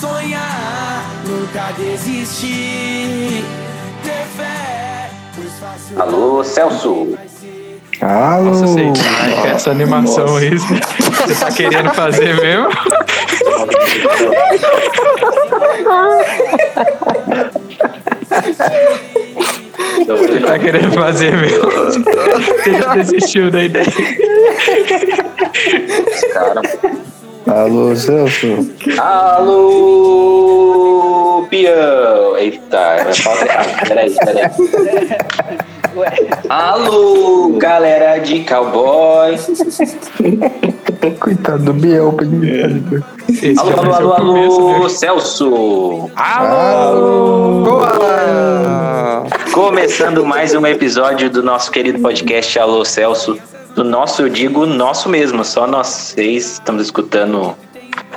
sonhar, nunca desistir. Ter fé, pois fácil Alô, Celso. Alô! Nossa, sei. Ai, essa animação aí, você tá querendo fazer mesmo? Você tá querendo fazer mesmo? Você já desistiu da ideia? Cara. Alô, Celso. Alô, Pião. Eita, vai falar errado. Peraí, peraí. Alô, galera de cowboy. Coitado do Biel pra imitar. Esse Alô, já alô, alô, começo, alô, né? Celso. Alô! Começando mais um episódio do nosso querido podcast Alô Celso. Do nosso, eu digo nosso mesmo, só nós seis estamos escutando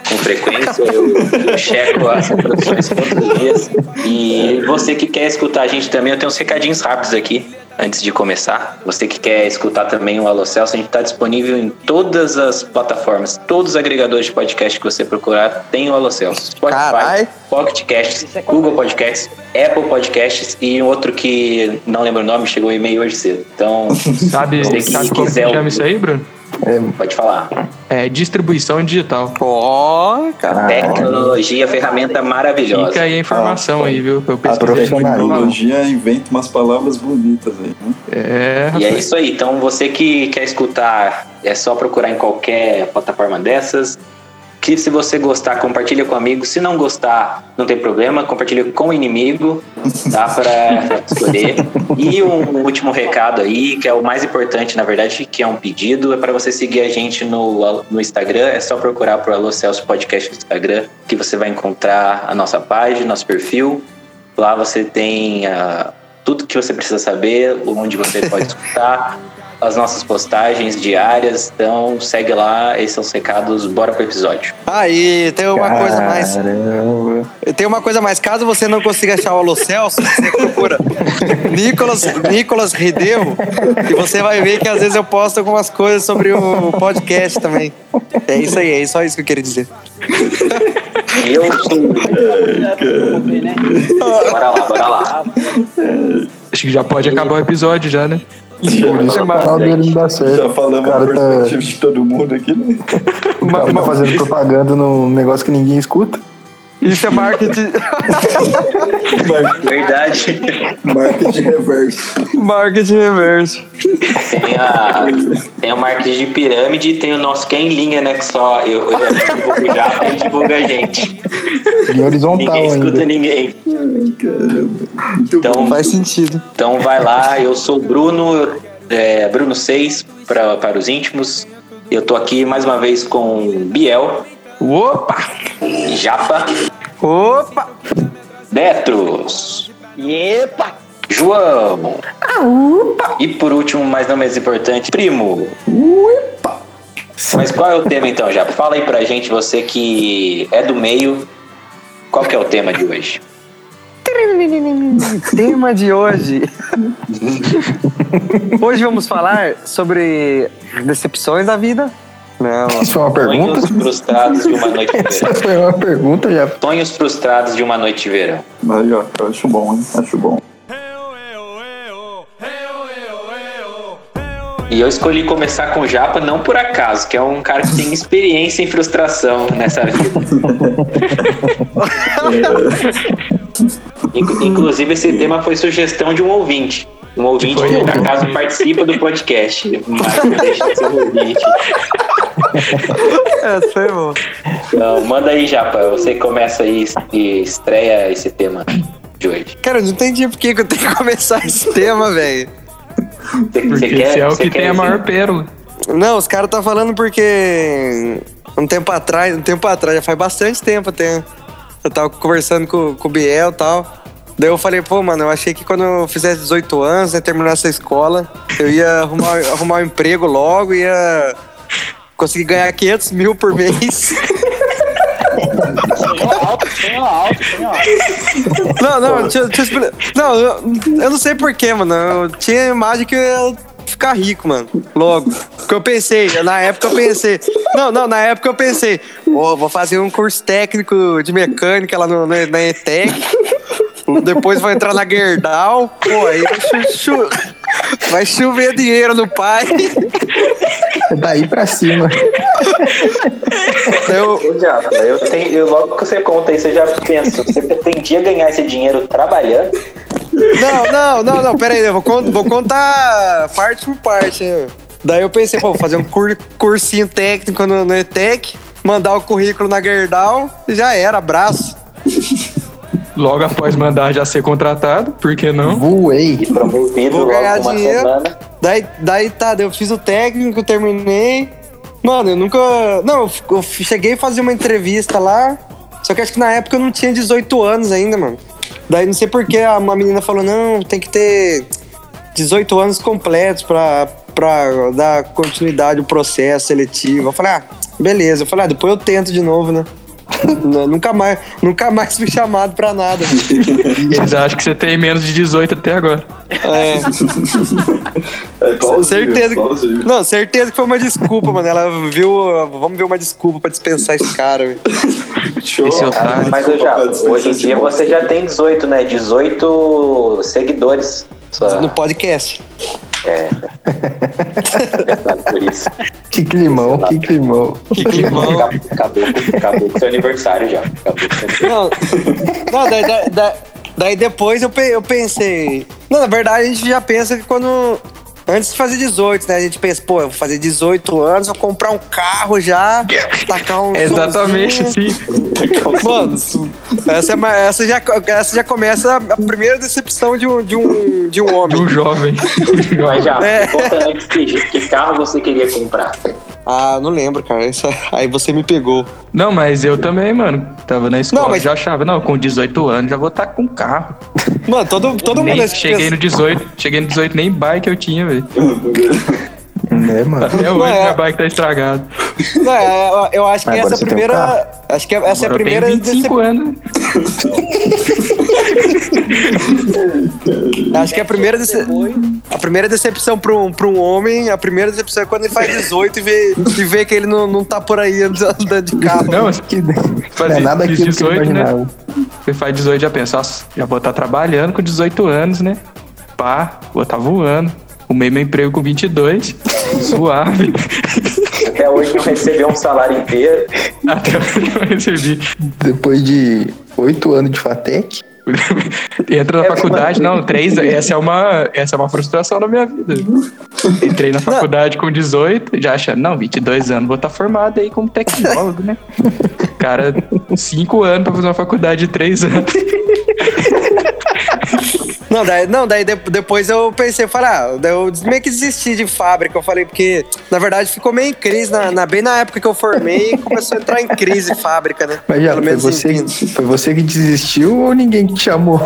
com frequência. Eu, eu checo as reproduções todos os dias. E você que quer escutar a gente também, eu tenho uns recadinhos rápidos aqui. Antes de começar, você que quer escutar também o Alô Celso, a gente está disponível em todas as plataformas, todos os agregadores de podcast que você procurar tem o Alô Celso. Spotify, Carai. Pocket Casts, Google Podcasts, Apple Podcasts e um outro que não lembro o nome, chegou um e-mail hoje cedo. Então, Sabe, Você que sabe como que quiser chama o- isso aí, Bruno? Pode falar. É distribuição digital. Ó, cara. Tecnologia, ferramenta maravilhosa. Fica aí a informação aí, viu? Eu A. Tecnologia inventa umas palavras bonitas aí, né? É, E é isso aí. Então, você que quer escutar, é só procurar em qualquer plataforma dessas. Que se você gostar, compartilha com amigos. Se não gostar, não tem problema, compartilha com o inimigo. Dá para escolher. E um último recado aí, que é o mais importante, na verdade, que é um pedido, é para você seguir a gente no, no Instagram. É só procurar por Alô Celso Podcast no Instagram, que você vai encontrar a nossa página, nosso perfil. Lá você tem ah, tudo que você precisa saber, onde você pode escutar, as nossas postagens diárias. Então segue lá, esses são os recados. Bora pro episódio. Aí, tem uma coisa mais. Caramba. Tem uma coisa mais. Caso você não consiga achar o Alô Celso, você procura Nicolas, Nicolas Rideu e você vai ver que às vezes eu posto algumas coisas sobre o podcast também. É isso aí, é só isso que eu queria dizer. Eu sou. Bora lá, bora lá. Acho que já pode acabar o episódio já, né? O canal dele não dá certo. Já falamos a cara tá, perspectiva de todo mundo aqui, né? o cara tá fazendo propaganda num negócio que ninguém escuta. Isso é marketing, Mar- Verdade. Marketing reverso. marketing reverso. Tem, a, tem o marketing de pirâmide e tem o nosso que é em linha, né? Que só eu, eu divulgo o Japa e divulga a gente. E horizontal Ninguém escuta ainda. ninguém. Muito Então, bom. Faz sentido. Então vai lá, eu sou o Bruno, é, Bruno 6 pra, para os íntimos. Eu tô aqui mais uma vez com Biel, Opa! Japa, Opa! Betros, Epa! João. E por último, mas não menos importante, Primo. Mas qual é o tema então, Japa? Fala aí pra gente, você que é do meio, qual que é o tema de hoje? Tema de hoje. Hoje vamos falar sobre decepções da vida. Não. Isso foi uma pergunta? Sonhos frustrados de uma noite de Essa verão. foi uma pergunta já. Sonhos frustrados de uma noite de verão. Aí, ó, eu acho bom, hein? Acho bom. E eu escolhi começar com o Japa não por acaso, que é um cara que tem experiência em frustração nessa vida. Inc- Inclusive, esse tema foi sugestão de um ouvinte. Um ouvinte que, por acaso, participa do podcast. Mas não deixa de ser um ouvinte. É, foi bom. Então, manda aí, Japa. Você começa aí e estreia esse tema de hoje. Cara, eu não entendi por que eu tenho que começar esse tema, velho. Você, Porque quer, esse é o você que quer tem a maior pérola. Não, os caras tá falando porque um tempo atrás, um tempo atrás, já faz bastante tempo até. Eu tava conversando com, com o Biel e tal. Daí eu falei, pô, mano, eu achei que quando eu fizesse 18 anos, né, terminasse a escola, eu ia arrumar, arrumar um emprego logo, ia conseguir ganhar 500 mil por mês. Não, não, deixa, deixa eu. Não, eu, não sei porquê, mano. Eu tinha a imagem que eu ia ficar rico, mano. Logo. Porque eu pensei, na época eu pensei. Não, não, na época eu pensei, pô, vou fazer um curso técnico de mecânica lá no, na, na ETEC. Depois vou entrar na Gerdau. Pô, aí vai, chu- chu- vai chover dinheiro no pai. Daí pra cima. Eu, eu tenho, eu, logo que você conta isso, eu já penso, você pretendia ganhar esse dinheiro trabalhando? Não, não, não, não, pera aí, eu vou, vou contar parte por parte. né? Daí eu pensei, pô, vou fazer um cur- cursinho técnico no, no ETEC, mandar o currículo na Gerdau e já era, abraço. Logo após mandar já ser contratado, por que não? Voei. E promovido Vou logo ganhar uma dinheiro. semana. Daí, daí tá, eu fiz o técnico, terminei. Mano, eu nunca. Não, eu cheguei a fazer uma entrevista lá. Só que acho que na época eu não tinha 18 anos ainda, mano. Daí não sei porque uma menina falou: não, tem que ter 18 anos completos pra, pra dar continuidade ao processo seletivo. Eu falei: ah, beleza. Eu falei: ah, depois eu tento de novo, né? Nunca mais, nunca mais fui chamado pra nada. Eles acham que você tem menos de 18 até agora. É. É igualzinho, certeza que, não, certeza que foi uma desculpa, mano. Ela viu. Vamos ver uma desculpa pra dispensar esse cara. velho. Show. Esse otário. Mas eu já, hoje em dia você já tem 18, né? 18 seguidores. Só, No podcast. É, por isso. Que climão, que climão. Que climão. Acabou, acabou, acabou com seu aniversário já. Acabou com seu Não, não daí, daí- daí- daí depois eu, pe- eu pensei. Não, na verdade a gente já pensa que quando. Antes de fazer 18, né? A gente pensa, pô, eu vou fazer 18 anos, vou comprar um carro já, tacar um. Exatamente assim. Mano, essa, é essa, já, essa já começa a primeira decepção de um, de um, de um De homem. um jovem. Mas já, É. conta antes que, que carro você queria comprar. Ah, não lembro, cara. Isso- aí você me pegou. Não, mas eu também, mano. Tava na escola, Não, mas- já achava, não, com 18 anos já vou estar com carro. Mano, todo, todo mundo. Nem, nesse cheguei pensa- no 18, cheguei no 18, nem bike eu tinha, velho. Né, mano? Até hoje é. minha bike tá estragada. Não, é, eu- eu acho que Agora essa é um primeira. carro. acho que essa é a Agora eu primeira tenho 25 anos. Acho que a primeira, dece... a primeira decepção pra um, pra um homem, a primeira decepção é quando ele faz 18 e vê, e vê que ele não, não tá por aí andando de carro. Não, Que... Não é nada aquilo que eu 18, né? imaginava. você faz 18 já pensa, já vou estar trabalhando com 18 anos, né? Pá, vou estar voando. Arrumei meu emprego com 22, suave. Até hoje não recebeu um salário inteiro. Até hoje eu recebi. Depois de oito anos de FATEC, Entra na faculdade, não, três, essa é uma, essa é uma frustração na minha vida. Entrei na faculdade com 18, já achando, não, 22 anos, vou estar formado aí como tecnólogo, né? Cara, cinco anos pra fazer uma faculdade de três anos. Não, daí, não, daí de- depois eu pensei, falei, ah, eu meio que desisti de fábrica. Eu falei, porque na verdade ficou meio em crise, na, na- bem na época que eu formei, começou a entrar em crise fábrica, né? mas já foi você, foi você que desistiu ou ninguém te chamou?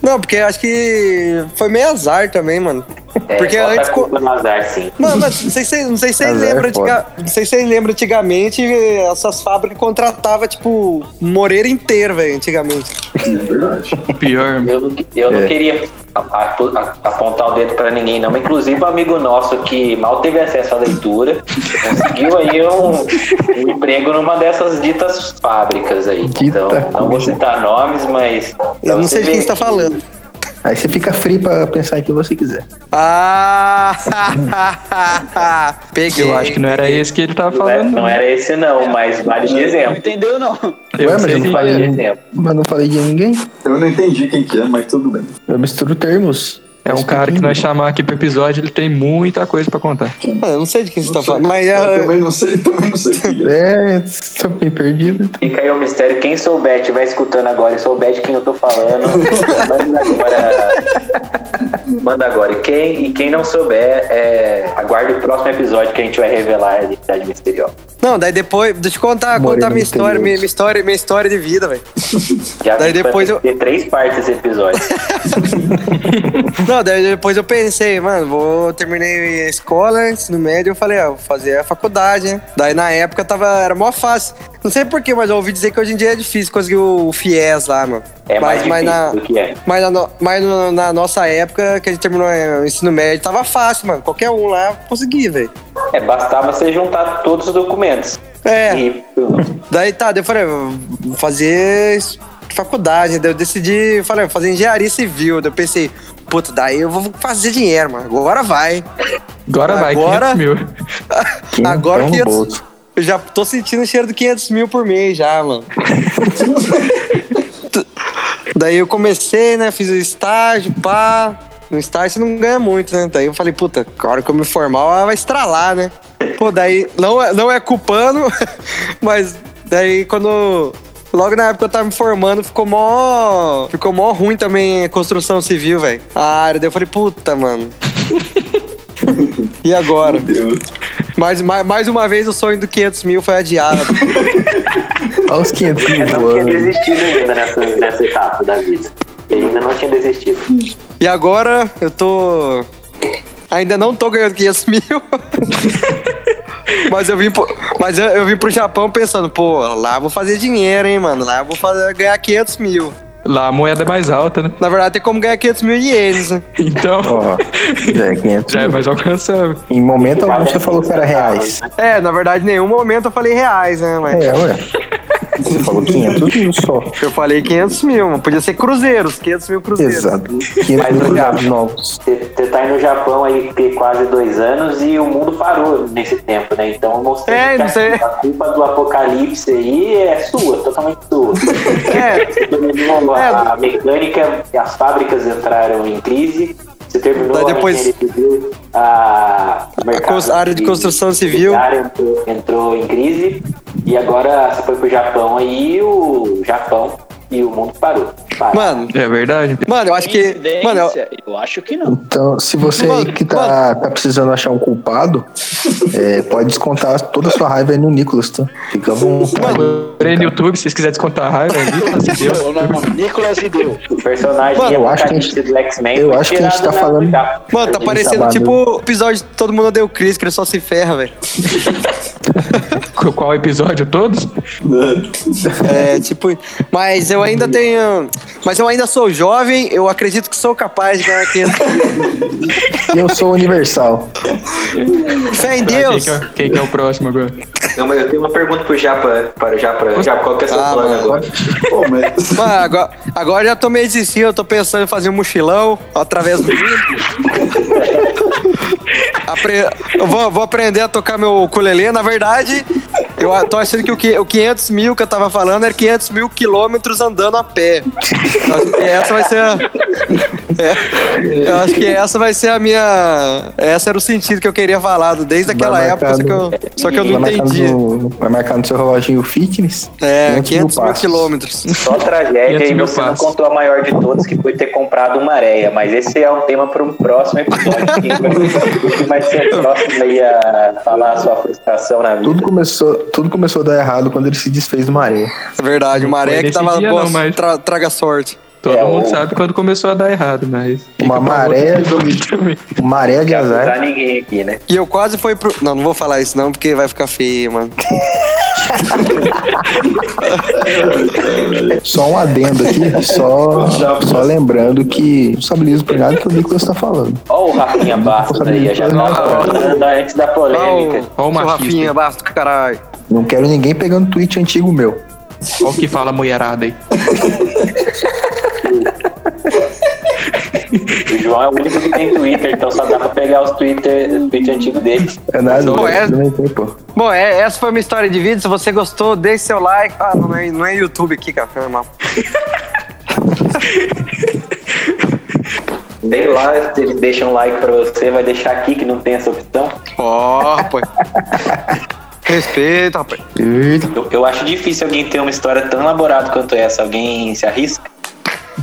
Não, porque acho que foi meio azar também, mano. É, Porque antes. a co- culpa no azar, sim. Mano, mas não sei se não sei se vocês é lembram, antiga- não sei se vocês lembram antigamente, essas fábricas contratavam, tipo, Moreira inteiro, velho, antigamente. É verdade. Pior. Eu, não- eu não É. queria a- a- a- apontar o dedo pra ninguém, não. Inclusive, um amigo nosso que mal teve acesso à leitura conseguiu aí um, um emprego numa dessas ditas fábricas aí. Dita então, não vou citar nomes, mas. Eu não sei de quem ver você tá que- falando. Aí você fica free pra pensar em quem você quiser. Ah! Peguei. Eu acho que não era esse que ele tava Não, é- falando. não era esse, não, mas vale de exemplo. Entendeu não? Eu Ué, mas sei eu não que- falei, exemplo. mas não falei de ninguém. Eu não entendi quem que é, mas tudo bem. Eu misturo termos. É um cara que nós chamar aqui pro episódio, ele tem muita coisa pra contar. Mano, eu não sei de quem você tá falando, mas Eu é, também não sei, também não sei é. É, tô bem perdido. Fica aí o mistério. Quem souber, estiver escutando agora e souber de quem eu tô falando, manda agora. Manda agora. E quem, e quem não souber, é, aguarde o próximo episódio que a gente vai revelar a identidade misteriosa. Não, daí depois, deixa eu contar, Moreno contar minha história, minha, minha história, minha história de vida, velho. Já Daí vai depois eu- ter três partes esse episódio. Não, daí depois eu pensei, mano, vou terminei a escola, ensino médio, eu falei, ah, vou fazer a faculdade, né? Daí na época tava, era mó fácil. Não sei porquê, mas eu ouvi dizer que hoje em dia é difícil conseguir o FIES lá, mano. É mais mas, mas difícil na, é. mas, na, mas no- na nossa época, que a gente terminou é, o ensino médio, tava fácil, mano. Qualquer um lá conseguia, velho. É, bastava você juntar todos os documentos. É. E, Daí tá, daí eu falei, vou fazer faculdade, daí eu decidi, falei, vou fazer engenharia civil. Daí eu pensei, puta, daí eu vou fazer dinheiro, mano. Agora vai. Agora vai, Agora- 500 mil. Agora no 500, bolso. eu já tô sentindo o cheiro de 500 mil por mês já, mano. Daí eu comecei, né? Fiz o estágio, pá. No estágio você não ganha muito, né? Daí eu falei, puta, a hora que eu me formar, vai estralar, né? Pô, daí não é, não é culpando, mas daí quando. Logo na época que eu tava me formando, ficou mó. Ficou mó ruim também a construção civil, velho. A área. Daí eu falei, puta, mano. e agora? Deus. Mais, mais, mais uma vez o sonho do 500 mil foi adiado. Olha os 500 mil eu não tinha desistido ainda nessa, nessa etapa da vida. Ele ainda não tinha desistido. E agora eu tô. Ainda não tô ganhando 500 mil. mas eu vim pro, mas eu, eu vim pro Japão pensando, pô, lá eu vou fazer dinheiro, hein, mano. Lá eu vou fazer, ganhar 500 mil. Lá a moeda é mais alta, né? Na verdade, tem como ganhar 500 mil ienes, né? Então, Ó, já é 500 já é mais alcançável. Em momento algum você falou que era reais. É, na verdade, em nenhum momento eu falei reais, né, mas. É, ué. Você falou 500 mil só. Eu falei 500 mil. Podia ser cruzeiros, 500 mil cruzeiros. Exato. 500 Mas, mil novos. Você tá aí no Japão aí tem quase dois anos e o mundo parou nesse tempo, né? Então eu mostrei É, que a, sei. a culpa do apocalipse aí é sua, totalmente sua. É, a, a mecânica, as fábricas entraram em crise. Você terminou Daí depois- a civil, a, mercado a área de construção civil. imobiliário Entrou, entrou em crise e agora você foi pro Japão aí e o Japão e o mundo parou. Parou. mano, É verdade. mano, eu acho que. Mano, eu, eu acho que não. Então, se você aí Mano, que tá, tá precisando achar um culpado, é, pode descontar toda a sua raiva aí no Nicolas, tá? Fica à vontade. Porém, no YouTube, se vocês quiserem descontar a raiva, é Nicolas e. Meu nome é Nicolas e Deus. O personagem Mano, eu acho que a gente- do X-Men eu acho que a gente tá falando-. Mano, tá parecendo tipo o episódio de Todo Mundo o Chris, que ele só se ferra, velho. Qu- Qual episódio? Todos? É, tipo. Mas eu ainda tenho. Mas eu ainda sou jovem, eu acredito que sou capaz de ganhar 500 E eu sou universal. Fé em Quem Deus! que, é, quem que é o próximo agora? Não, mas eu tenho uma pergunta pro Japa, para o Japa. Japa, qual que é seu Ah, plano mano. agora? Pô, mas. Mano, agora, agora já tô meio desistindo, eu tô pensando em fazer um mochilão através do vídeo. Apre- vou, vou aprender a tocar meu ukulele. Na verdade, eu tô achando que o, que o 500 mil que eu tava falando era 500 mil quilômetros andando a pé. Eu acho que essa vai ser a... É, eu acho que essa vai ser a minha... Essa era o sentido que eu queria falar desde aquela Vai época, só que eu, só que eu não vai, entendi. no, vai marcar no seu reloginho fitness. É, 500 mil 500 mil quilômetros. Só tragédia 500 e você não contou a maior de todas, que foi ter comprado uma areia. Mas esse é um tema para um próximo episódio. Quem vai, ser próximo aí a falar a sua frustração na vida? Tudo começou, tudo começou a dar errado quando ele se desfez de maré. É verdade, uma areia foi que tava dia boa, não, mas- tra- traga sorte. Todo É, mundo o- sabe quando começou a dar errado, mas. Uma maré de, maré de Não azar. ninguém aqui, né? E eu quase fui pro. Não, não vou falar isso não, porque vai ficar feio, mano. Só um adendo aqui, só, só lembrando que não sabilizo por nada que o Nicolas tá falando. Ó o Rafinha Bastos aí, já tava falando antes da polêmica. Ó o. Rafinha, basta do caralho. Não quero ninguém pegando tweet antigo meu. Olha o que fala a mulherada aí. O João é o único que tem Twitter, então só dá pra pegar os Twitter, tweet antigo dele. É nada, Pô, é- também tem, pô. Bom, é- essa foi a minha história de vídeo. Se você gostou, deixe seu like. Ah, não é, não é YouTube aqui, cara. Foi mal. Sei lá, se eles deixam um like pra você, vai deixar aqui que não tem essa opção. Ó, rapaz. Respeito, rapaz. Eita, Eu, eu acho difícil alguém ter uma história tão elaborada quanto essa. Alguém se arrisca?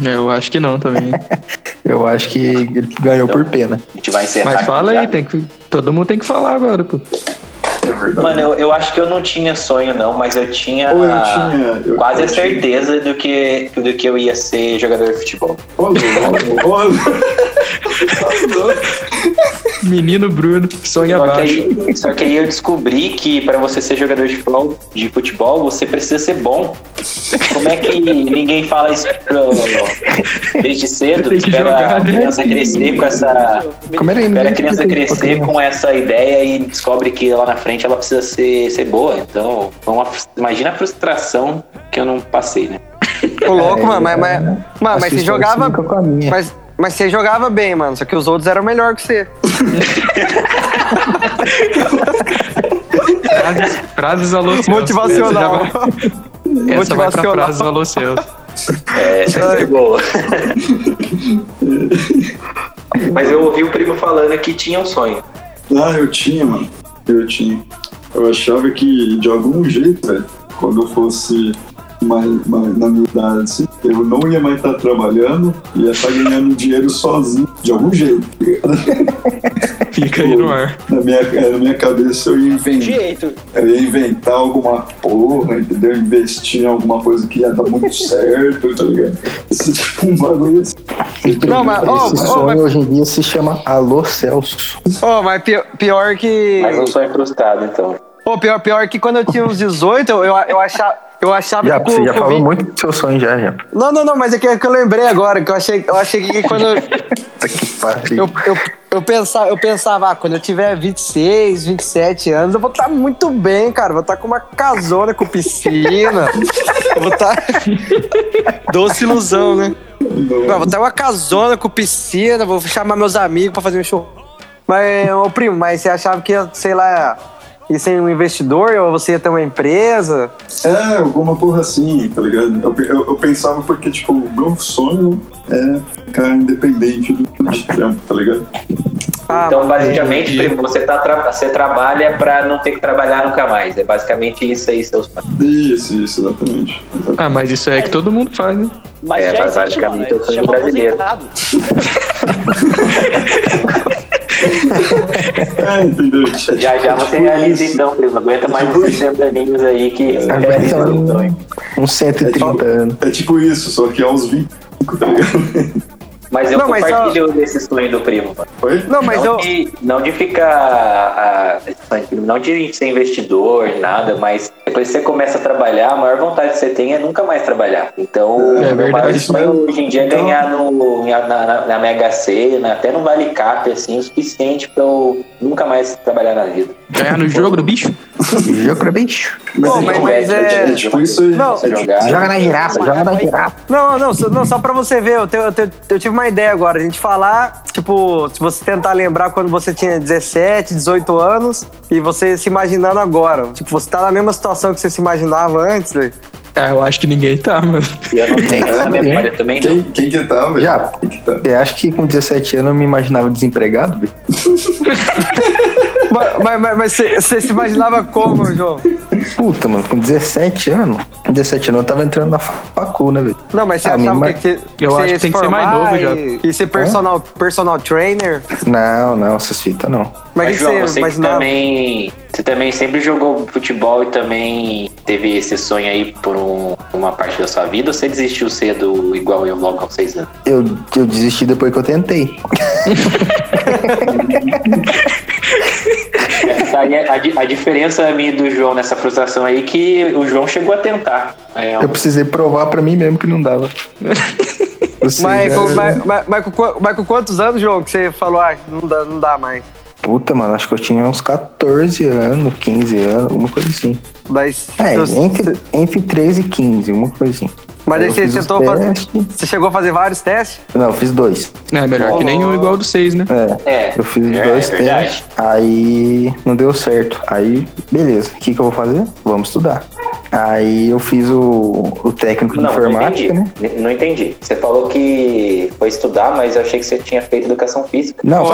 Eu acho que não também. Eu acho que ele ganhou por pena. A gente vai encerrar. Mas fala já. aí, tem que, todo mundo tem que falar agora, pô. Mano, eu, eu acho que eu não tinha sonho, não, mas eu tinha, Ou eu tinha- eu- quase eu a tinha. certeza do que, do que eu ia ser jogador de futebol. Ô, louco. Menino Bruno, sonha Só que, abaixo. aí, só que aí eu descobri que para você ser jogador de futebol, de futebol, você precisa ser bom. Como é que ninguém fala isso pro- desde cedo? Que Espera jogar, a né? criança crescer com essa. Como era Espera a criança crescer pouquinho. com essa ideia e descobre que lá na frente ela precisa ser, ser boa. Então, uma imagina a frustração que eu não passei, né? Ô, louco, mano, mas, mas, mano, A mas você jogava. se liga com a minha. Mas, mas você jogava bem, mano. Só que os outros eram melhor que você. Frases, frases alô. Motivacional. Essa, vai, essa vai pra Motivacional. frases alô Celso. É, essa foi boa. Mas eu ouvi o primo falando que tinha um sonho. Ah, eu tinha, mano. Eu tinha. Eu achava que, de algum jeito, velho, quando eu fosse mais, mais na minha idade, assim, eu não ia mais estar trabalhando, ia estar ganhando dinheiro sozinho, de algum jeito. tá ligado? Fica aí no ar. Na minha, na minha cabeça eu ia inventar. Eu ia inventar alguma porra, entendeu? Investir em alguma coisa que ia dar muito certo, tá ligado? Esse tipo um bagulho assim. Não, mas, ó, Esse ó, sonho mas, hoje em dia se chama Alô Celso. ó, mas pior, pior que. Mas um sonho frustrado, então. Pô, pior, pior que quando eu tinha uns 18, eu, eu, eu achava. Eu achava Já, que. você já falou 20 muito do seu sonho já, já. Não, não, não, mas é que, é que eu lembrei agora, que eu achei, eu achei que quando. eu- Tá que. Eu, eu, eu, pensava, eu pensava, ah, quando eu tiver 26, 27 anos, eu vou estar muito bem, cara. Vou estar com uma casona com piscina. eu vou estar. Doce ilusão, né? Não, vou estar uma casona com piscina, vou chamar meus amigos pra fazer um show. Mas, ô primo, mas você achava que ia, sei lá, ia ser um investidor ou você ia ter uma empresa? É, alguma porra assim, tá ligado? Eu, eu, eu pensava porque, tipo, o meu sonho é ficar independente do de trampo, tá ligado? Ah, Então, basicamente, primo, você, tá tra- você trabalha pra não ter que trabalhar nunca mais. É basicamente isso aí, seus sonhos. Isso, isso, exatamente. exatamente. Ah, mas isso é que todo mundo faz, né? Mas É, já basicamente eu sou Chama brasileiro. É? Já já você Tipo realiza isso. então, primo. Aguenta mais uns 60 aninhos aí que Aguenta um-. Uns 130 anos. É tipo isso, só que aos 25, tá ligado? Mas eu Não, mas compartilho desse sonho do primo, mano. Foi? Não, mas não, eu. de, não de ficar. ah, do primo, não de ser investidor, nada, mas depois que você começa a trabalhar, a maior vontade que você tem é nunca mais trabalhar. Então, É o meu maior verdade. sonho hoje em dia é Então- ganhar no, na, na, na Mega Sena, até no Vale Cap, assim, o suficiente pra eu nunca mais trabalhar na vida. Ganhar no jogo do bicho? Jogo pra bicho. Pô, mas, mas é. É tipo isso. Não, jogar. Joga na girafa, joga na girafa. Não, não, só, não, só pra você ver, eu, tenho- eu, tenho- eu tive uma ideia agora. A gente falar, tipo, se você tentar lembrar quando você tinha 17, 18 anos e você se imaginando agora. Tipo, você tá na mesma situação que você se imaginava antes, velho. Ah, eu acho que ninguém tá, mano. E eu não tenho essa memória também, não. Quem, quem que tá, velho? Já. Quem que tá? Você acha que com 17 anos eu me imaginava desempregado? velho? Mas, mas, mas- mas você, se imaginava como, João? Puta, mano, com 17 anos. Com 17 anos eu tava entrando na facu, né, velho? Não, mas você Ah, achava me que, que, Eu você acho ia que tem se que ser mais formar novo, e, já. e ser personal, personal trainer? Não, não, essas fitas não. Mas Mas, João, você você também, você também sempre jogou futebol e também teve esse sonho aí por um- uma parte da sua vida ou você desistiu cedo igual eu logo aos seis anos? Eu, eu desisti depois que eu tentei. É a, a diferença minha do João nessa frustração aí é que o João chegou a tentar. É, Eu precisei provar pra mim mesmo que não dava. Mas, com- mas, mas, mas com, qua- mas com quantos anos, João, que você falou, ah, não dá, não dá mais? Puta, mano, acho que eu tinha uns 14 anos, 15 anos, alguma coisa assim. Daí, É, entre, entre 13 e 15, uma coisa assim. Mas aí você tentou fazer. Você chegou a fazer vários testes? Não, eu fiz dois. É melhor que nem o igual do 6, né? É, É, eu fiz é, dois é testes, aí não deu certo. Aí, beleza, o que, que eu vou fazer? Vamos estudar. Aí eu fiz o, o técnico de Não, não informática, né? entendi. N- Não entendi. Você falou que foi estudar, mas eu achei que você tinha feito educação física. Não,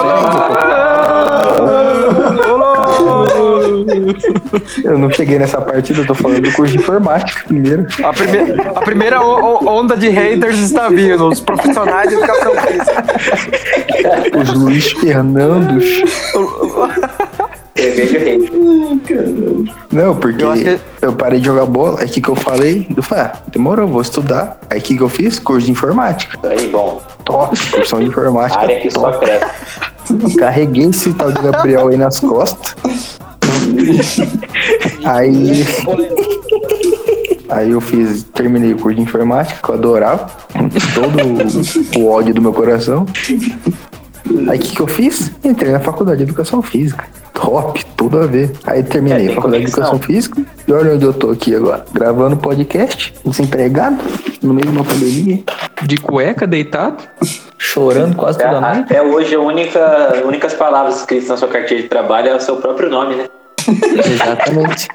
eu não cheguei nessa partida, eu tô falando do curso de informática primeiro. A, prime- a primeira o- o- onda de haters está vindo, os profissionais de educação física. Os Luiz Fernandos. Cerveja rei. Não, porque Eu eu, que- parei de jogar bola, aí o que, que eu falei? Eu falei, ah, demorou, vou estudar. Aí o que, que eu fiz? Curso de informática. Aí, bom. Top, cursão de informática. Área que só cresce. Carreguei esse tal de Gabriel aí nas costas. Aí. Aí eu fiz, terminei o curso de informática, que eu adorava. Todo o ódio do meu coração. Aí o que, que eu fiz? Entrei na faculdade de educação física. Top, tudo a ver. Aí terminei É, a faculdade de conexão. educação física. E olha onde eu tô aqui agora. Gravando podcast, desempregado, no meio de uma pandemia, De cueca, deitado. chorando quase toda noite. Até hoje, a única, as únicas palavras escritas na sua carteira de trabalho é o seu próprio nome, né? Exatamente.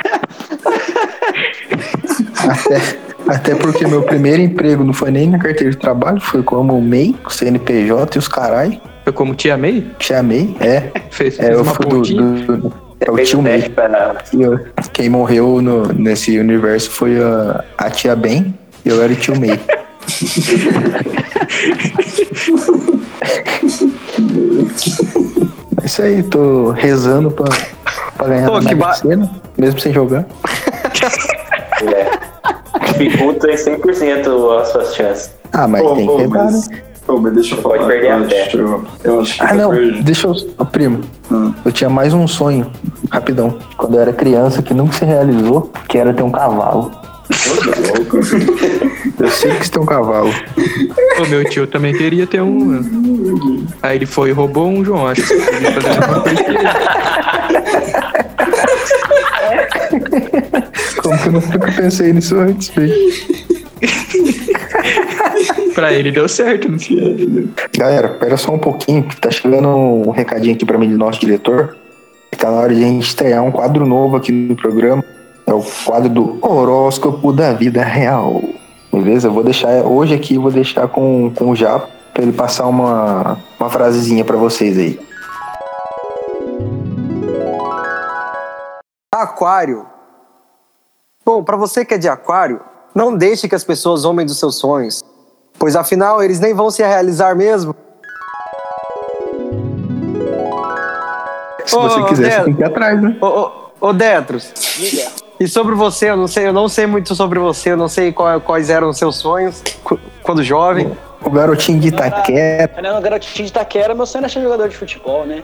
até, até porque meu primeiro emprego não foi nem na carteira de trabalho, foi como MEI, CNPJ e os carai. Eu como tia May, Chamei, é. fez, É, fez eu uma fui do, pontinha. do, do- é o tio MEI. Quem morreu no- nesse universo foi a, a tia Ben e eu era o tio MEI. É isso aí, tô rezando pra, pra ganhar Pô, na ba- Sena, mesmo sem jogar. É. Dificulta em 100% as suas chances. Ah, mas tem ô, que tentar, mas, né? mas deixa eu falar. Pode perder eu, a fé. acho, eu, eu acho que Ah, não, perdido. deixa eu. Ô, primo, Hum. eu tinha mais um sonho, rapidão. Quando eu era criança, que nunca se realizou, que era ter um cavalo. Ô, louco. Eu sempre quis ter um cavalo. O meu tio também queria ter um. mano. Aí ele foi e roubou um João, acho que podia fazer a mesma coisa que ele. Como que eu nunca pensei nisso antes, velho? Pra ele deu certo, não sei. Galera, pera só um pouquinho, que tá chegando um recadinho aqui pra mim do nosso diretor. Que tá na hora de a gente estrear um quadro novo aqui no programa. É o quadro do horóscopo da vida real. Beleza? Eu vou deixar, hoje aqui, vou deixar com, com o Japa pra ele passar uma, uma frasezinha pra vocês aí. Aquário. Bom, pra você que é de aquário, não deixe que as pessoas zombem dos seus sonhos, pois afinal eles nem vão se realizar mesmo. Se você quiser, Dé- você tem que ir atrás, né? Ô, ô, ô Detros. E sobre você, eu não sei, eu não sei muito sobre você, eu não sei qual- quais eram os seus sonhos quando jovem. O garotinho de Itaquera. No garotinho de Itaquera, meu sonho era ser jogador de futebol, né?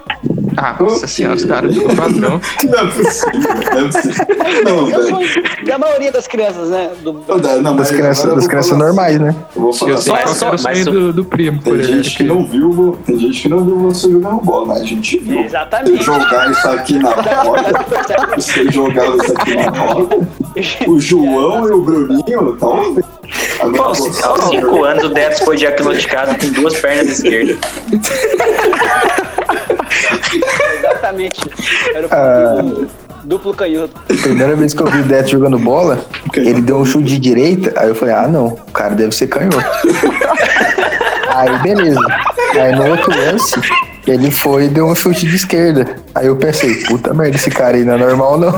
Ah, nossa senhora, os caras do padrão. Não é possível, não é possível. Não, o da maioria das crianças, né? Do, Não, não, Das crianças, eu das crianças normais, né? assim. Eu vou falar Eu sei assim, só- o mas do, do primo, por Tem gente que não viu, tem gente que não viu você jogando bola, mas a gente viu. Exatamente. Jogar isso aqui na roda, você jogava isso aqui na roda. O João e o Bruninho, talvez. Aos você- aos cinco anos, o Dex foi diagnosticado com duas pernas esquerdas. Exatamente. Era o Ah. duplo, canhoto. Primeira vez que eu vi o Deto jogando bola, ele deu um chute de direita, aí eu falei, ah não, o cara deve ser canhoto. aí beleza. Aí no outro lance, ele foi e deu um chute de esquerda. Aí eu pensei, puta merda, esse cara aí não é normal não.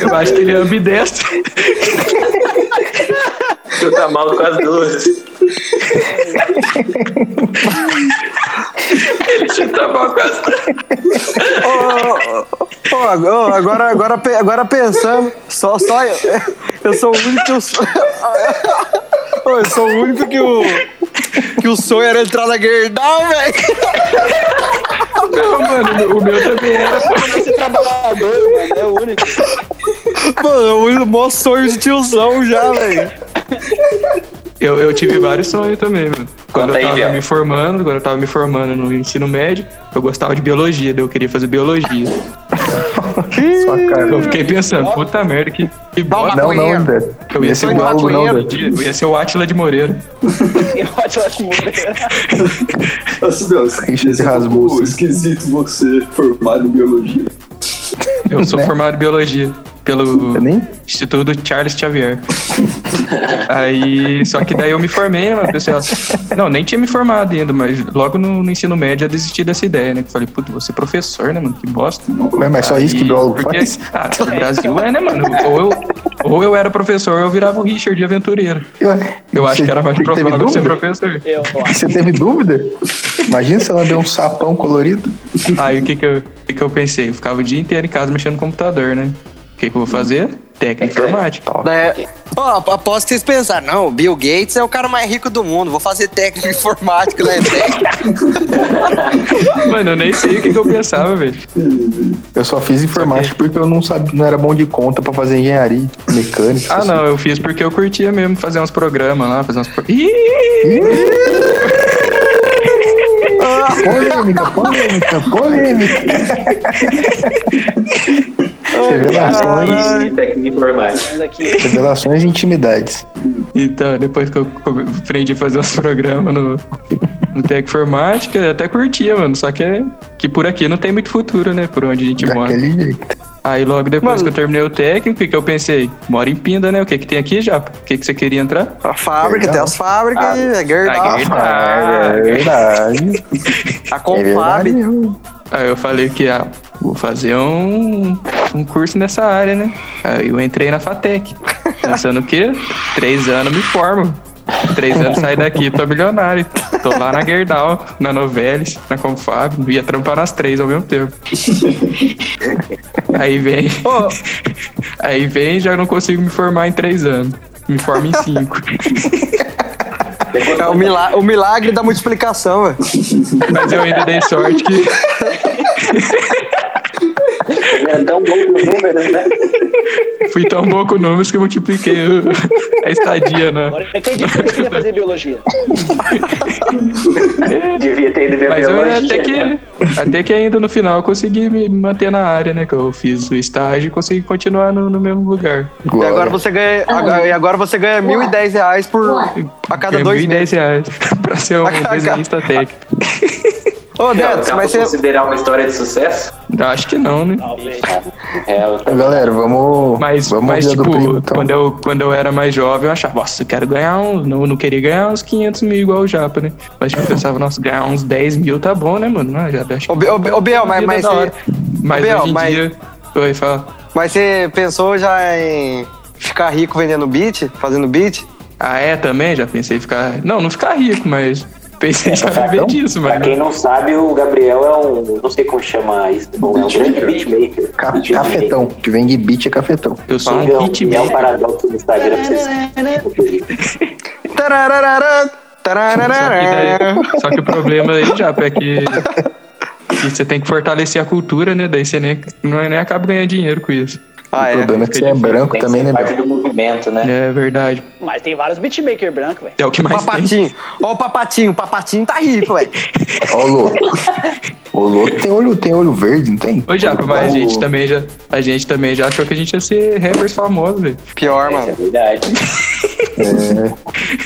Eu acho que ele é ambidestro. Tu tá mal com as duas. Ele chuta mal com as Ô, agora, agora, agora, pe- agora pensando, só, só eu, eu sou o único que eu sou, eu o único que o que o sonho era entrar na Gerdau, velho. Não, mano, o meu também era. ser trabalhador, mano, é o único. Mano, é o único- maior sonho de tiozão já, velho. Eu, eu tive vários sonhos também, mano. Quando Conta aí, eu tava Biel. me formando, quando eu tava me formando no ensino médio, eu gostava de biologia, daí eu queria fazer biologia. Sua cara. Eu fiquei pensando, puta merda, que, que bosta. Não, não, Deto. Eu ia ser o biólogo não, Átila, Deto. eu ia ser o Átila de Moreira. Eu acho ótimo. Assim, meu, Richard esse é um pouco Rasmussen. esquisito você formado em biologia. Eu sou Né? formado em biologia pelo Eu? Instituto Charles Xavier. Aí, só que daí eu me formei, mano, pessoal. Não, nem tinha me formado ainda, mas logo no, no ensino médio eu desisti dessa ideia, né? Que falei, puta, vou ser professor, né, mano? Que bosta. Mas, mas só isso que biólogo porque, faz? ah, no Brasil é, né, mano? Ou eu, ou eu era professor ou eu virava o Richard de aventureiro. Eu acho Você que era mais provável ser professor. Eu. Você teve dúvida? Imagina se ela deu um sapão colorido. Aí o que que eu, o que que eu pensei? Eu ficava o dia inteiro em casa mexendo no computador, né? Que, que eu vou fazer? Técnico informática. É, ó, aposto que vocês pensaram, não, o Bill Gates é o cara mais rico do mundo, vou fazer técnico informático na ETEC. Mano, eu nem sei o que, que eu pensava, velho. Eu só fiz informática porque eu não sabia, não era bom de conta pra fazer engenharia mecânica. Ah, assim. não, eu fiz porque eu curtia mesmo fazer uns programas lá, fazer uns. Pro... Polêmica, polêmica, polêmica. Revelações, aqui, revelações e intimidades. Então, depois que eu aprendi a fazer uns programas no, no Tec Informática, eu até curtia, mano. Só que, é, que por aqui não tem muito futuro, né? Por onde a gente mora. Daquele jeito. Aí logo depois Mano. que eu terminei o técnico, o que, que eu pensei? Mora em Pinda, né? O que que tem aqui, Japa? O que, que você queria entrar? A fábrica, Legal. tem as fábricas Ah, e é Ah, Gerdau, É verdade. a É Confab. verdade. Aí eu falei que ah, vou fazer um, um curso nessa área, né? Aí eu entrei na FATEC. Pensando o quê? Três anos me formo. Três anos saí daqui, tô milionário. Tô lá na Gerdau, na Novelis, na Confab, ia trampar nas três ao mesmo tempo. Aí vem. Aí vem e já não consigo me formar em três anos. Me formo em cinco. É o, milagre, o milagre da multiplicação, velho. Mas eu ainda dei sorte que. É tão bom com números, né? Fui tão bom com números que eu multipliquei o- a estadia, né? agora eu entendi que eu queria fazer biologia. Devia ter ido ver Mas biologia. até que, até que ainda no final eu consegui me manter na área, né? Que eu fiz o estágio e consegui continuar no, no mesmo lugar. E agora você ganha, agora, e agora você ganha 1.010 reais por, a cada Ganhei dois 1.010 meses. reais pra ser um A desenhista técnico. Ô, Não, dá pra mas você... considerar uma história de sucesso? Acho que não, né? Talvez. É, eu Então, Galera, vamos. Mas, vamos mas tipo, primo, então. quando, eu, quando eu era mais jovem, eu achava, nossa, eu quero ganhar uns. Não, não queria ganhar uns 500 mil igual o Japa, né? Mas tipo, eu pensava, nossa, ganhar uns 10 mil tá bom, né, mano? Ah, já, acho que Ô, Biel, mas, vida mas, você. Mas Biel, hoje em mas- dia. Oi, fala. mas você pensou já em ficar rico vendendo beat? Fazendo beat? Ah, é também? Já pensei em ficar. Não, não ficar rico, mas pensei em já viver disso, Pra mano. quem não sabe, o Gabriel é um. Não sei como chama isso. É um grande beatmaker. Ca- Beatmaker. Cafetão. Que vem de beat é cafetão. Eu sou um É um, é um paradoxo do Instagram pra vocês. Só que, só que o problema aí, já é que, que você tem que fortalecer a cultura, né? Daí você nem, não, nem acaba ganhando dinheiro com isso. Ah, o é. problema é que você é branco que também, né, movimento, né? É verdade. Mas tem vários beatmaker branco, velho. É o que mais tem. Papatinho. Ó o papatinho. O papatinho tá rico, velho. Ó, o louco. O louco tem olho, tem olho verde, não tem? Ô, Japa, mas a gente também já. A gente também já achou que a gente ia ser rappers famosos, velho. Pior, é mano. verdade.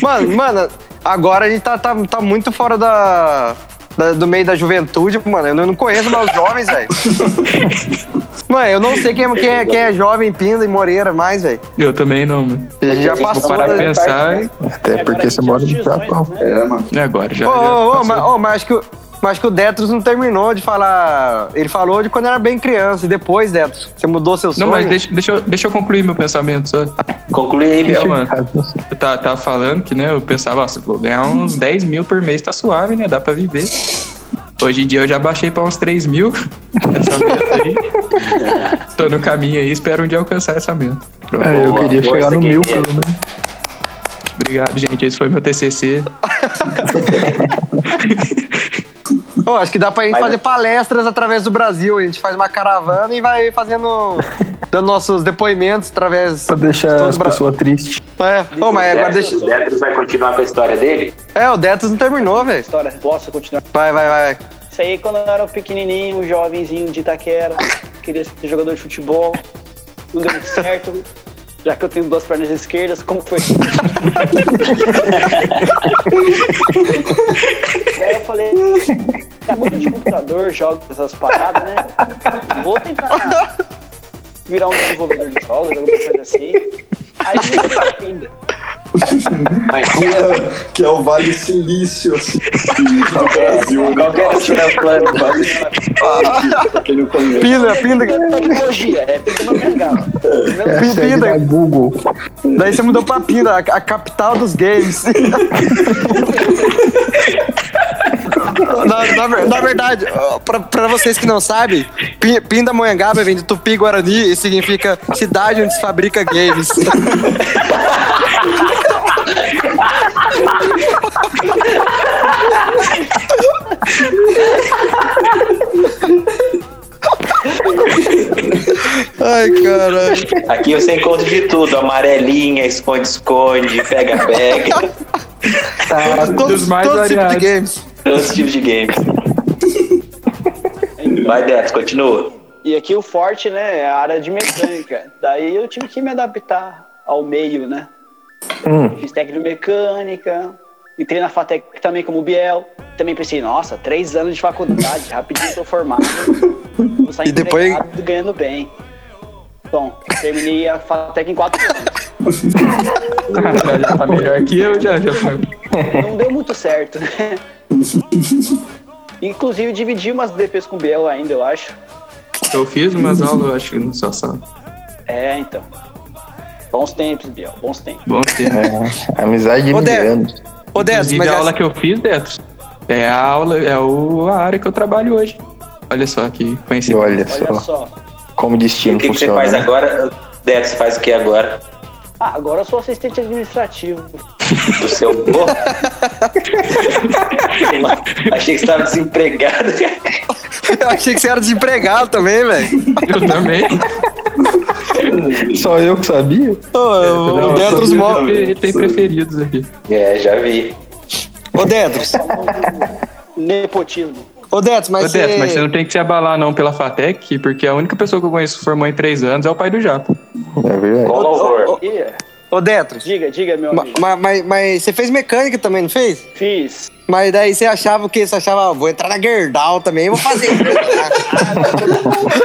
Mano, mano, agora a gente tá, tá, tá muito fora da, da- do meio da juventude, mano. Eu não, conheço mais os jovens, velho. Mano, eu não sei quem, é- quem, é, quem é jovem, Pinda e Moreira mais, velho. Eu também não, mano. A gente já Vou passou. Parar da- pensar. Até porque você mora no Japão. É, mano. e Agora já. Ô, já ô, ô, passou. mas, ô, mas acho que, o- mas acho que o Detros não terminou de falar. Ele falou de quando era bem criança. E depois, Detros, você mudou seu sonho? Não, mas deixa, deixa, eu, deixa eu concluir meu pensamento só. Conclui aí, Biel. mano, eu tava, tava falando que, né, eu pensava, nossa, vou ganhar uns 10 mil por mês, tá suave, né, dá pra viver. Hoje em dia eu já baixei pra uns 3 mil, essa meta aí. Tô no caminho aí, espero um dia alcançar essa meta. Pronto. É, eu Boa, queria força, chegar no mil, pelo menos. Obrigado, gente, esse foi meu TCC. Ô, acho que dá pra gente Mas- fazer palestras através do Brasil. A gente faz uma caravana e vai fazendo. dando nossos depoimentos através. Pra deixar as Bra- pessoas tristes. É, Ô, mas agora deixa. O Detros vai continuar com a história dele? É, o Detros não terminou, velho. História, posso continuar? Vai, vai, vai. Isso aí quando eu era pequenininho, um jovenzinho de Itaquera, queria ser jogador de futebol, não deu muito certo, já que eu tenho duas pernas esquerdas, como foi? Aí eu falei, tá muito de computador, jogo essas paradas, né? Vou tentar virar um desenvolvedor de jogos, alguma coisa assim. Aí pinda. Mas Que é, que é o Vale Silício, assim, no Brasil. qual que era o seu plano? Vale quem não conhece. Pinda, pinda. Tecnologia, é pinda no mercado. Segue Pinda. Google. Daí você mudou pra Pinda, a, a capital dos games. na, ver- na verdade, pra, pra vocês que não sabem, Pin- Pindamonhangaba vem do Tupi Guarani e significa cidade onde se fabrica games. Ai, caralho. Aqui você encontra de tudo: amarelinha, esconde-esconde, pega-pega, Tá, dos Todos, mais todos tipos de variados. games. Todos os tipos de games. Vai, Deto, continua. E aqui o forte, né, é a área de mecânica. Daí eu tive que me adaptar ao meio, né? Hum. Fiz técnico de mecânica, entrei na FATEC também como Biel. Também pensei, nossa, três anos de faculdade, rapidinho tô formado. Vou sair E depois- ganhando bem. Bom, terminei a FATEC em quatro anos. Já tá melhor que eu, já. já foi. Não deu muito certo, né? Inclusive, dividi umas DPs com o Biel ainda, eu acho. Eu fiz umas aulas, eu acho que no sua sala. É, então. Bons tempos, Biel, bons tempos. Bom tempo. É, amizade de anos. Ô, Inclusive, mas a aula essa- que eu fiz, Detos, é a aula, é o, a área que eu trabalho hoje. Olha só que coincidência. Olha Olha só só. como o E destino o que, que você funciona. faz né? agora? Deto, você faz o que agora? Ah, agora eu sou assistente administrativo. Do seu vô? Achei que você estava desempregado. Eu achei que você era desempregado também, velho. Eu também. Só eu que sabia? Ô, o Não, Detros só- mo... Ele tem preferidos aqui. É, já vi. Ô, Detros. Nepotismo. Ô, Detros, Ô, mas Detos, mas você você... não tem que se abalar não pela FATEC, porque a única pessoa que eu conheço que formou em três anos é o pai do Japa. É verdade. Com louvor. Ih, Ô, Detros. diga, diga, meu Ma- amigo. ma- Mas, mas você fez mecânica também, não fez? Fiz. Mas daí você achava o quê? Você achava, ah, vou entrar na Gerdau também, vou fazer.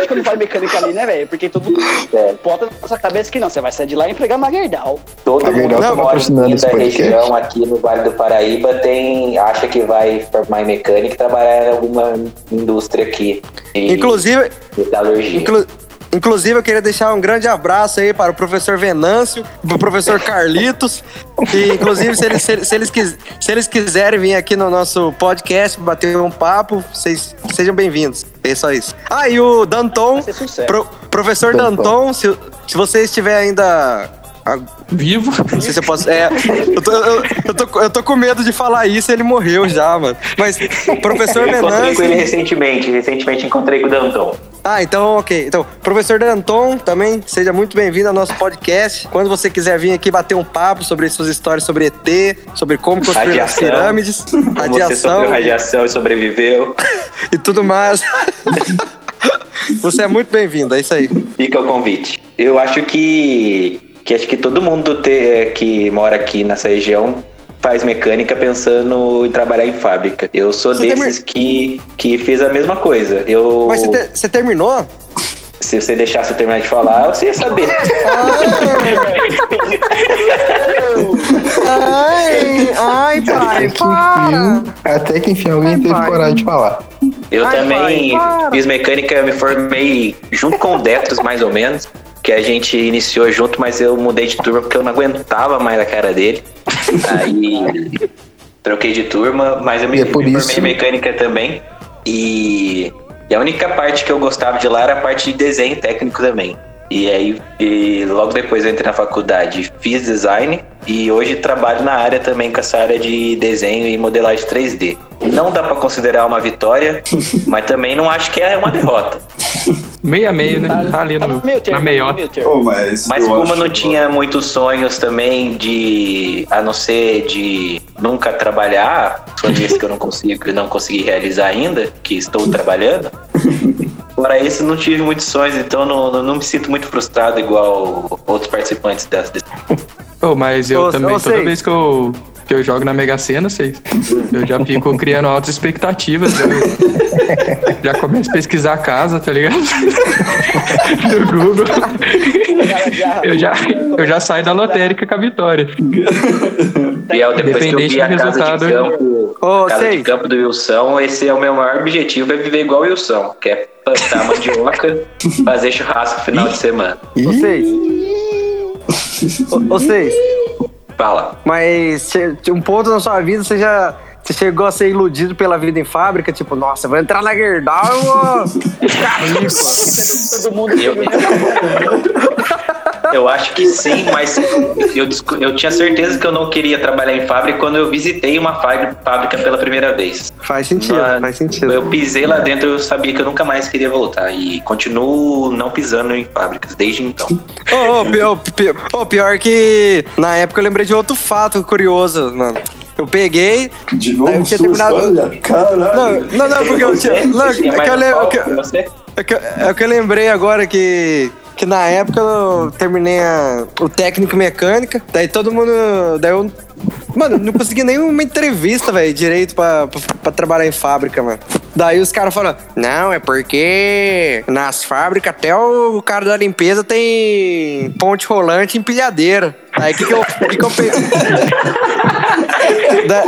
Quando faz mecânica ali, né, velho? Porque todo mundo É. bota na nossa cabeça que não, você vai sair de lá e empregar na Gerdau. Todo A mundo que tá mora da podcast. região, aqui no Vale do Paraíba, tem, acha que vai formar em mecânica e trabalhar em alguma indústria aqui. de Inclusive, Metalurgia. inclu- inclusive, eu queria deixar um grande abraço aí para o professor Venâncio, pro professor Carlitos. E, inclusive, se eles, se, eles- se eles quis- se eles quiserem vir aqui no nosso podcast bater um papo, vocês sejam bem-vindos. É só isso. Ah, e o Danton, pro- professor Danton. Danton, se, se você estiver ainda. Vivo. Não sei se eu posso. É, eu, tô, eu, eu tô, eu tô com medo de falar isso, ele morreu já, mano. Mas, professor Eu encontrei Venâncio. com ele recentemente. Recentemente encontrei com o Danton. Ah, então, ok. Então, professor Danton, também seja muito bem-vindo ao nosso podcast. Quando você quiser vir aqui bater um papo sobre suas histórias sobre ET, sobre como construir as Radiação. pirâmides, Como Você radiação sofreu radiação e sobreviveu. e tudo mais. você é muito bem-vindo, é isso aí. Fica o convite. Eu acho que, que acho que todo mundo te- que mora aqui nessa região faz mecânica pensando em trabalhar em fábrica. Eu sou Você desses que, que fiz a mesma coisa. Eu, Mas você, te- você terminou? Se você deixasse eu terminar de falar, você ia saber. Ai, ai, pai, para. Até que enfim alguém teve pai. coragem de falar. Eu Ai, também pai, fiz mecânica, me formei junto com o Detos, mais ou menos. Que a gente iniciou junto, mas eu mudei de turma porque eu não aguentava mais a cara dele. Aí troquei de turma, mas eu me, é por me formei isso- mecânica também. E, e a única parte que eu gostava de lá era a parte de desenho técnico também. E aí, e logo depois eu entrei na faculdade, fiz design e hoje trabalho na área também com essa área de desenho e modelagem 3D. Não dá pra considerar uma vitória, mas também não acho que é uma derrota. Meio a meio, né? Tá ali no, meio termo, na meiota. meio termo. Pô, mas Mas eu como não tinha muitos sonhos também de, a não ser de nunca trabalhar, sonhos que eu não consigo, não consegui realizar ainda, que estou trabalhando. Fora isso, não tive muitos sonhos, então não, não, não me sinto muito frustrado igual outros participantes dessa. desse- Ô, mas eu Ô, também, toda sei. vez que eu, que eu jogo na Mega Sena, sei, eu já fico criando altas expectativas. Eu, já começo a pesquisar a casa, tá ligado? no Google. Eu já, eu já saio da lotérica com a vitória. Biel, depois que eu vi a casa de campo, Ô, casa de campo do Wilson, esse é o meu maior objetivo, é viver igual o Wilson, que é plantar mandioca, fazer churrasco no final de semana. Vocês. Vocês. Fala. Mas um ponto na sua vida você já, Você chegou a ser iludido pela vida em fábrica, tipo, nossa, vou entrar na Gerdau e vou. Todo mundo Eu- Eu acho que sim, mas eu, eu tinha certeza que eu não queria trabalhar em fábrica quando eu visitei uma fá- fábrica pela primeira vez. Faz sentido, Mas faz sentido. Eu pisei lá dentro, eu sabia que eu nunca mais queria voltar. E continuo não pisando em fábricas desde então. Ô, ô, pior, pior, pior que na época eu lembrei de outro fato curioso, mano. Eu peguei. De novo, eu tinha terminado- olha, caralho. Não, não, não, porque eu tinha. Não, é Tinha que eu é você? É que, é que eu lembrei agora que, que na época eu terminei a- o técnico mecânica, daí todo mundo. Daí eu. Mano, não consegui nenhuma entrevista, velho, direito pra, pra, pra trabalhar em fábrica, mano. Daí os caras falam, não, é porque nas fábricas até o cara da limpeza tem ponte rolante e empilhadeira. Aí o que, que eu, que que eu da,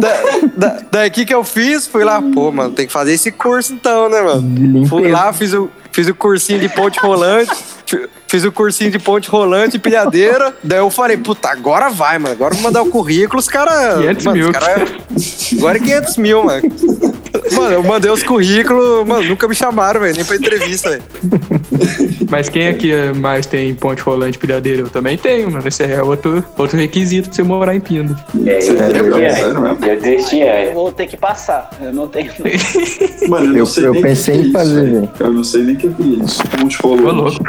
da, da, daí o que, que eu fiz? Fui lá, pô, mano, tem que fazer esse curso então, né, mano? Fui lá, fiz o, fiz o cursinho de ponte rolante. fi- Fiz o cursinho de ponte rolante e pilhadeira. Daí eu falei, puta, agora vai, mano. Agora vou mandar o currículo, os caras. 500 mano, mil. Cara, agora é 500 mil, mano. Mano, eu mandei os currículos, mano, nunca me chamaram, velho, nem pra entrevista, velho. Mas quem aqui mais tem ponte rolante pilhadeira? Eu também tenho, mano. Esse é outro, outro requisito pra você morar em Pindo. É, eu Sério, desisti, sério mesmo? é. Eu Eu é. vou ter que passar. Eu não tenho. Mano, eu não Eu- sei eu pensei que em é fazer, isso, velho. Eu não sei nem o que é isso. Ponte rolante. louco.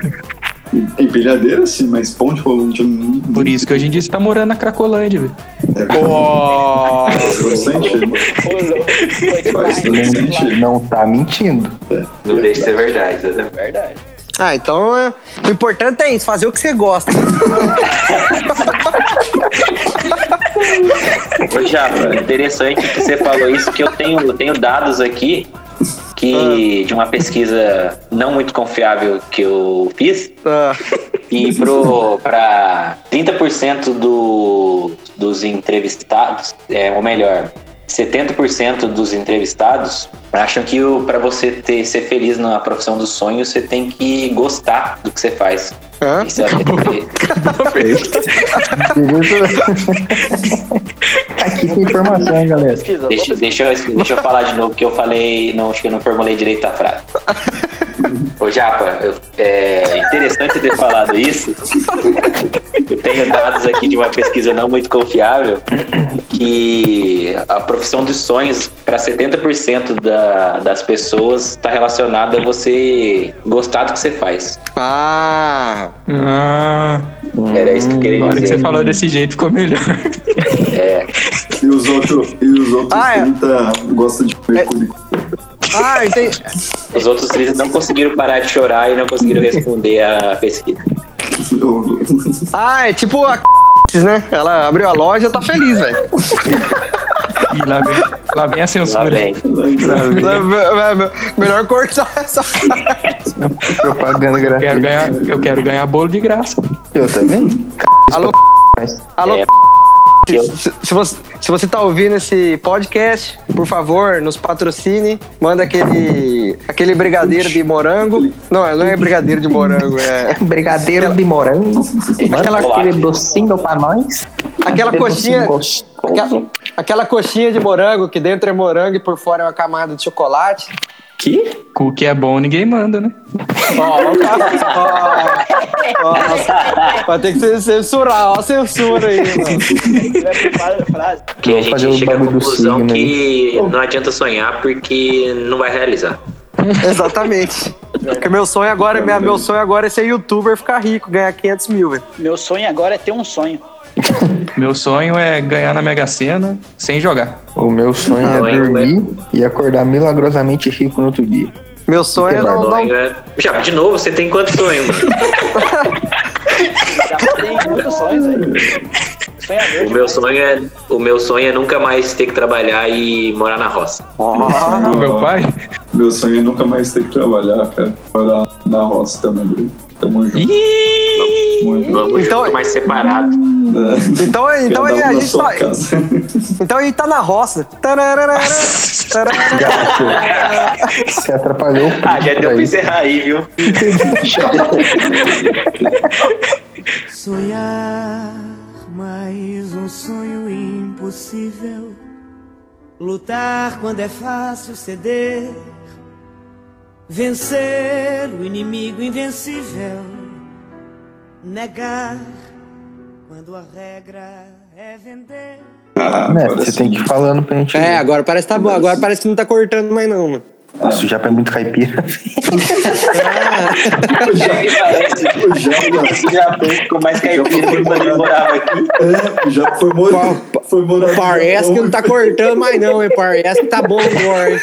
Empilhadeira sim, mas ponte rolante eu não. Por isso que hoje em dia você tá morando na Cracolândia, velho. Pô! Faz sentido. Faz sentido. Não tá mentindo. Não deixa de ser verdade, né? Verdade. Ah, então é, o importante é isso, fazer o que você gosta. Ô, Japa, interessante que você falou isso, que eu tenho, eu tenho dados aqui que de uma pesquisa não muito confiável que eu fiz. Ah, e para 30% do, dos entrevistados, é, ou melhor, 70% dos entrevistados acham que para você ter, ser feliz na profissão dos sonhos, você tem que gostar do que você faz. hã? Isso é, Aqui tem informação, hein, galera. Deixa, deixa, eu, deixa eu falar de novo que eu falei, não, acho que eu não formulei direito a frase. Ô Japa, eu- é interessante ter falado isso. Eu tenho dados aqui de uma pesquisa não muito confiável que a profissão dos sonhos para 70% da, das pessoas está relacionada a você gostar do que você faz. Ah, Ah, Era isso que eu queria agora que dizer. você falou desse jeito ficou melhor. E os outros, e os outros Ah, é. 30 gostam de mercúrio. Ah, entendi. Os outros três não conseguiram parar de chorar e não conseguiram responder a pesquisa. Ah, é tipo a né? Ela abriu a loja tá feliz, velho. E lá vem, lá vem a Lá censura. vem. Melhor cortar essa parte. Propaganda Eu quero ganhar, eu quero ganhar bolo de graça. Eu também? Alô, Mas alô. É. Se, se você, se você tá ouvindo esse podcast, por favor, nos patrocine. Manda aquele, aquele brigadeiro de morango. Não, não é brigadeiro de morango, é Brigadeiro de morango. Aquela- aquele docinho pra nós. Aquela coxinha. Aquela, aquela coxinha de morango que dentro é morango e por fora é uma camada de chocolate. Que? O que é bom ninguém manda, né? Ó, ó, ó, vai ter que censurar, ó a censura aí, mano. Que a gente chega à conclusão que não adianta sonhar porque não vai realizar. Exatamente. Porque meu sonho agora, meu, meu sonho agora é ser youtuber, ficar rico, ganhar 500 mil, velho. Meu sonho agora é ter um sonho. Meu sonho é ganhar na Mega Sena sem jogar. O meu sonho Não, é hein, dormir e acordar milagrosamente rico no outro dia. Meu sonho é não, não, é- Já, de novo, você tem quantos sonhos, mano? Já tem muitos sonhos aí. Sonhador. O meu sonho é, o meu sonho é nunca mais ter que trabalhar e morar na roça. O meu pai? Meu sonho é nunca mais ter que trabalhar, cara. Morar na roça também. Tamo junto. Muito. Vamos Então- junto, mais separado. Então, então um a na gente tá, casa. então a gente tá na roça. Tararara, tararara. Você atrapalhou o Ah, já deu pra encerrar aí, viu? Sonhar mais um sonho impossível. Lutar quando é fácil ceder. Vencer o inimigo invencível. Negar quando a regra é vender. Ah, Né, agora você sim. tem que ir falando pra gente. É, agora parece que tá bom. Agora parece que não tá cortando mais, não, mano. Isso já é muito caipira. O Java, Já ficou mais caipira que quando ele morava aqui. é, já foi morar. Foi morar Parece que não tá cortando mais, não, hein? Parece que tá bom agora, hein?